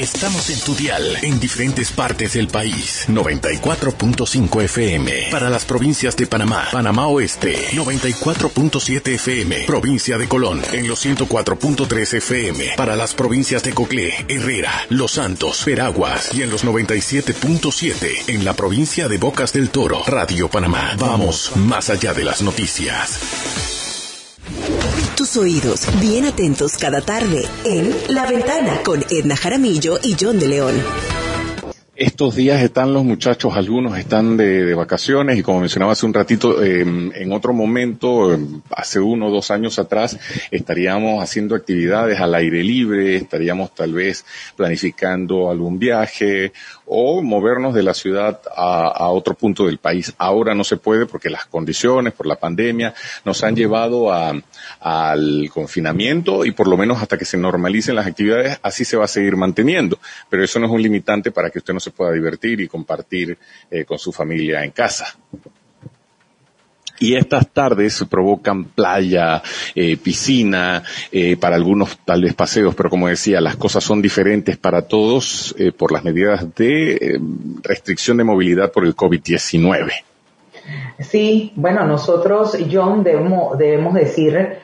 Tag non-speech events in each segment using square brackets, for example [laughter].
Estamos en tu dial en diferentes partes del país. 94.5 FM para las provincias de Panamá, Panamá Oeste. 94.7 FM, provincia de Colón. En los 104.3 FM para las provincias de Coclé, Herrera, Los Santos, Veraguas. Y en los 97.7 en la provincia de Bocas del Toro. Radio Panamá. Vamos más allá de las noticias. Oídos bien atentos cada tarde en La Ventana con Edna Jaramillo y John de León. Estos días están los muchachos, algunos están de, vacaciones y como mencionaba hace un ratito, em, en otro momento, em, hace uno o dos años atrás, estaríamos haciendo actividades al aire libre, estaríamos tal vez planificando algún viaje o movernos de la ciudad a, otro punto del país. Ahora no se puede porque las condiciones por la pandemia nos han llevado al confinamiento y por lo menos hasta que se normalicen las actividades así se va a seguir manteniendo. Pero eso no es un limitante para que usted no se pueda divertir y compartir eh, con su familia en casa y estas tardes provocan playa, eh, piscina, eh, para algunos tal vez paseos, pero como decía, las cosas son diferentes para todos eh, por las medidas de restricción de movilidad por el COVID-19. Sí, bueno, nosotros, John, debemos, debemos decir,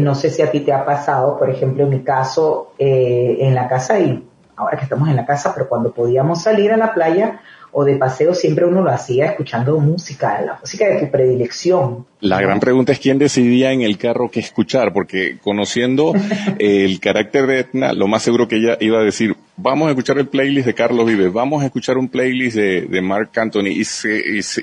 no sé si a ti te ha pasado, por ejemplo, en mi caso, en la casa y ahora que estamos en la casa, pero cuando podíamos salir a la playa, o de paseo siempre uno lo hacía escuchando música, la música de tu predilección. La gran pregunta es quién decidía en el carro qué escuchar, porque conociendo [laughs] el carácter de Etna, lo más seguro que ella iba a decir, vamos a escuchar el playlist de Carlos Vives, vamos a escuchar un playlist de, Mark Anthony, y,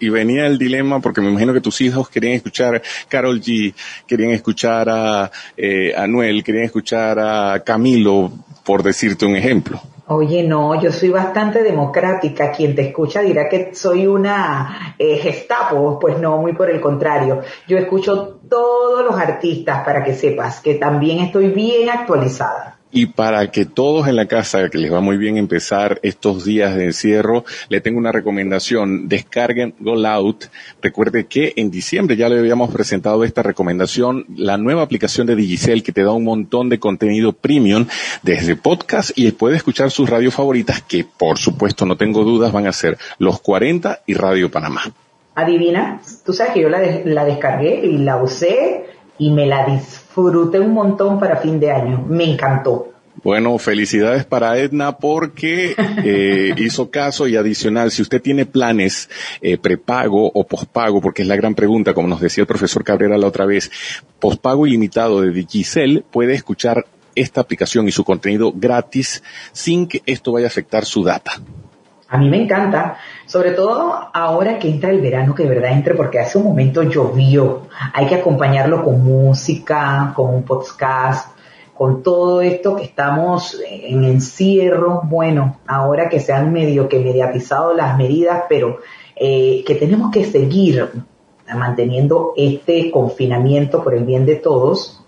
y, venía el dilema, porque me imagino que tus hijos querían escuchar Carol G, querían escuchar a eh, Anuel, querían escuchar a Camilo, por decirte un ejemplo. Oye, no, yo soy bastante democrática. Quien te escucha dirá que soy una eh, gestapo. Pues no, muy por el contrario. Yo escucho todos los artistas para que sepas que también estoy bien actualizada. Y para que todos en la casa, que les va muy bien empezar estos días de encierro, le tengo una recomendación. Descarguen Go Out. Recuerde que en diciembre ya le habíamos presentado esta recomendación, la nueva aplicación de Digicel que te da un montón de contenido premium desde podcast y puede escuchar sus radios favoritas que por supuesto no tengo dudas van a ser Los 40 y Radio Panamá. Adivina, tú sabes que yo la, la descargué y la usé y me la disfruté un montón para fin de año. Me encantó. Bueno, felicidades para Edna porque eh, [laughs] hizo caso y adicional, si usted tiene planes eh, prepago o pospago, porque es la gran pregunta, como nos decía el profesor Cabrera la otra vez, pospago ilimitado de Digicel, puede escuchar esta aplicación y su contenido gratis sin que esto vaya a afectar su data. A mí me encanta, sobre todo ahora que entra el verano, que de verdad entre porque hace un momento llovió. Hay que acompañarlo con música, con un podcast, con todo esto que estamos en encierro. Bueno, ahora que se han medio que mediatizado las medidas, pero eh, que tenemos que seguir manteniendo este confinamiento por el bien de todos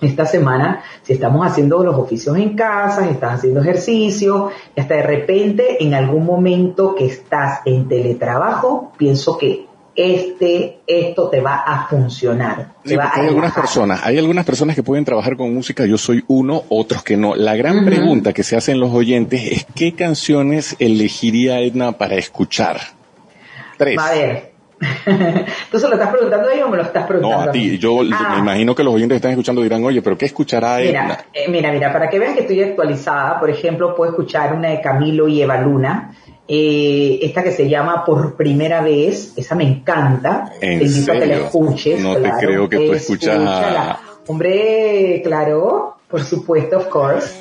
esta semana, si estamos haciendo los oficios en casa, si estás haciendo ejercicio, y hasta de repente en algún momento que estás en teletrabajo, pienso que este, esto te va a funcionar. hay algunas personas, hay algunas personas que pueden trabajar con música, yo soy uno, otros que no. La gran pregunta que se hacen los oyentes es qué canciones elegiría Edna para escuchar. Tres. A ver, [laughs] Entonces, ¿lo estás preguntando a ellos o me lo estás preguntando? No, a ti. Yo me ah. imagino que los oyentes que están escuchando dirán, oye, pero ¿qué escuchará él? Mira, eh, mira, mira, para que veas que estoy actualizada, por ejemplo, puedo escuchar una de Camilo y Eva Luna, eh, esta que se llama Por Primera Vez, esa me encanta. ¿En Te invito a que la escuches. No te creo que tú escuchas a... Hombre, claro, por supuesto, of course.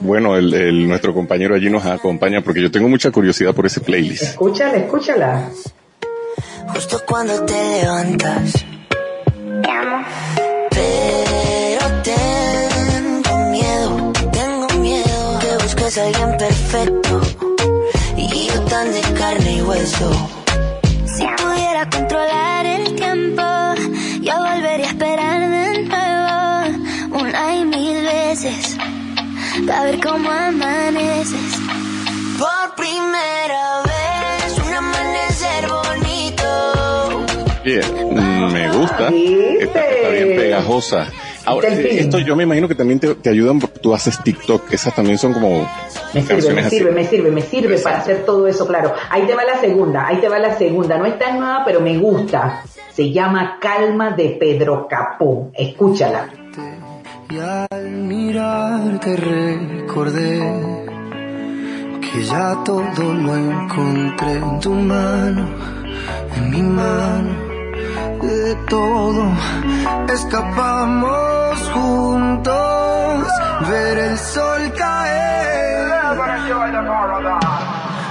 Bueno, el, el, nuestro compañero allí nos acompaña porque yo tengo mucha curiosidad por ese playlist. Escúchala, escúchala justo cuando te levantas. Te amo. Pero tengo miedo, tengo miedo que busques a alguien perfecto y yo tan de carne y hueso. Si pudiera controlar el tiempo, yo volvería a esperar de nuevo una y mil veces para ver cómo amaneces. Por primera vez, me gusta. Está, bien pegajosa. Ahora, esto yo me imagino que también te, te ayudan porque tú haces TikTok, esas también son como me sirve, me sirve, me sirve, me sirve para hacer todo eso, claro. Ahí te va la segunda, ahí te va la segunda. No es tan nueva, pero me gusta. Se llama Calma de Pedro Capó. Escúchala. Y al mirarte recordé que ya todo lo encontré en tu mano, en mi mano. De todo escapamos juntos, ver el sol caer.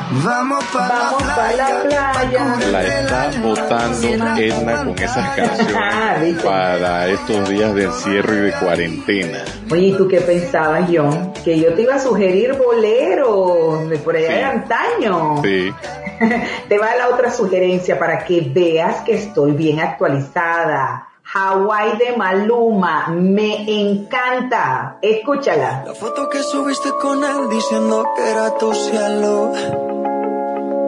Vamos para la playa. La está votando Edna con esas canciones para estos días de encierro y de cuarentena. Oye, ¿y tú qué pensabas, John? Que yo te iba a sugerir boleros de por allá de antaño. Sí. [laughs] te va la otra sugerencia para que veas que estoy bien actualizada. Hawaii de Maluma, me encanta. Escúchala. La foto que subiste con él diciendo que era tu cielo.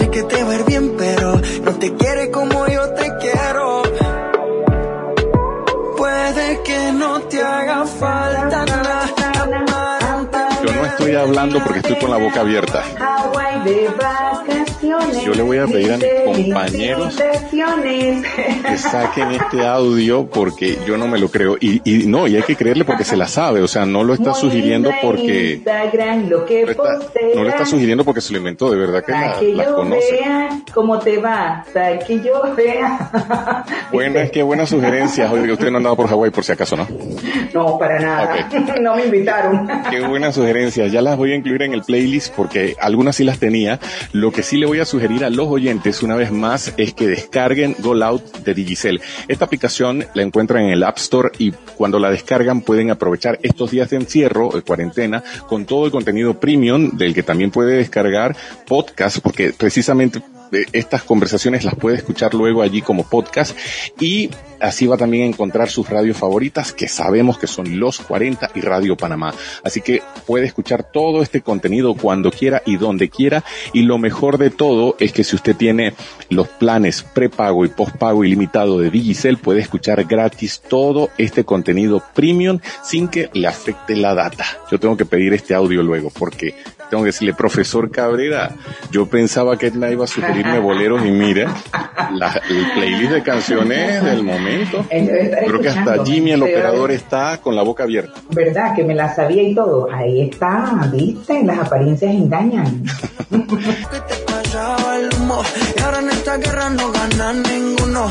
Sé que te va a ir bien, pero no te quiere como yo te quiero. Puede que no te haga falta nada. Yo no estoy hablando porque estoy con la boca abierta. Yo le voy a pedir a mis compañeros que saquen este audio porque yo no me lo creo. Y, y no, y hay que creerle porque se la sabe. O sea, no lo está sugiriendo porque. no, lo está sugiriendo porque se lo inventó, de verdad que la, que yo conoce. Vea cómo te va, para que yo vea. [laughs] Bueno, es que buenas sugerencias. Oiga, usted no andaba por Hawái por si acaso, ¿no? No, para nada. [laughs] no me invitaron. Qué buenas sugerencias. Ya las voy a incluir en el playlist porque algunas sí las tenía. Lo que sí le voy a sugerir a los oyentes una vez más es que descarguen Go Out de Digicel. Esta aplicación la encuentran en el App Store y cuando la descargan pueden aprovechar estos días de encierro, de cuarentena, con todo el contenido premium del que también puede descargar podcast porque precisamente estas conversaciones las puede escuchar luego allí como podcast y así va también a encontrar sus radios favoritas que sabemos que son Los 40 y Radio Panamá. Así que puede escuchar todo este contenido cuando quiera y donde quiera y lo mejor de todo es que si usted tiene los planes prepago y postpago ilimitado de Digicel puede escuchar gratis todo este contenido premium sin que le afecte la data. Yo tengo que pedir este audio luego porque tengo que decirle, profesor Cabrera, yo pensaba que él iba a sugerirme boleros y mira, la, el playlist de canciones del momento. [laughs] Creo que hasta Jimmy, el operador, está con la boca abierta. ¿Verdad? Que me la sabía y todo. Ahí está, viste, las apariencias engañan. [laughs] Y ahora en esta guerra no gana ninguno.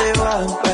te vas.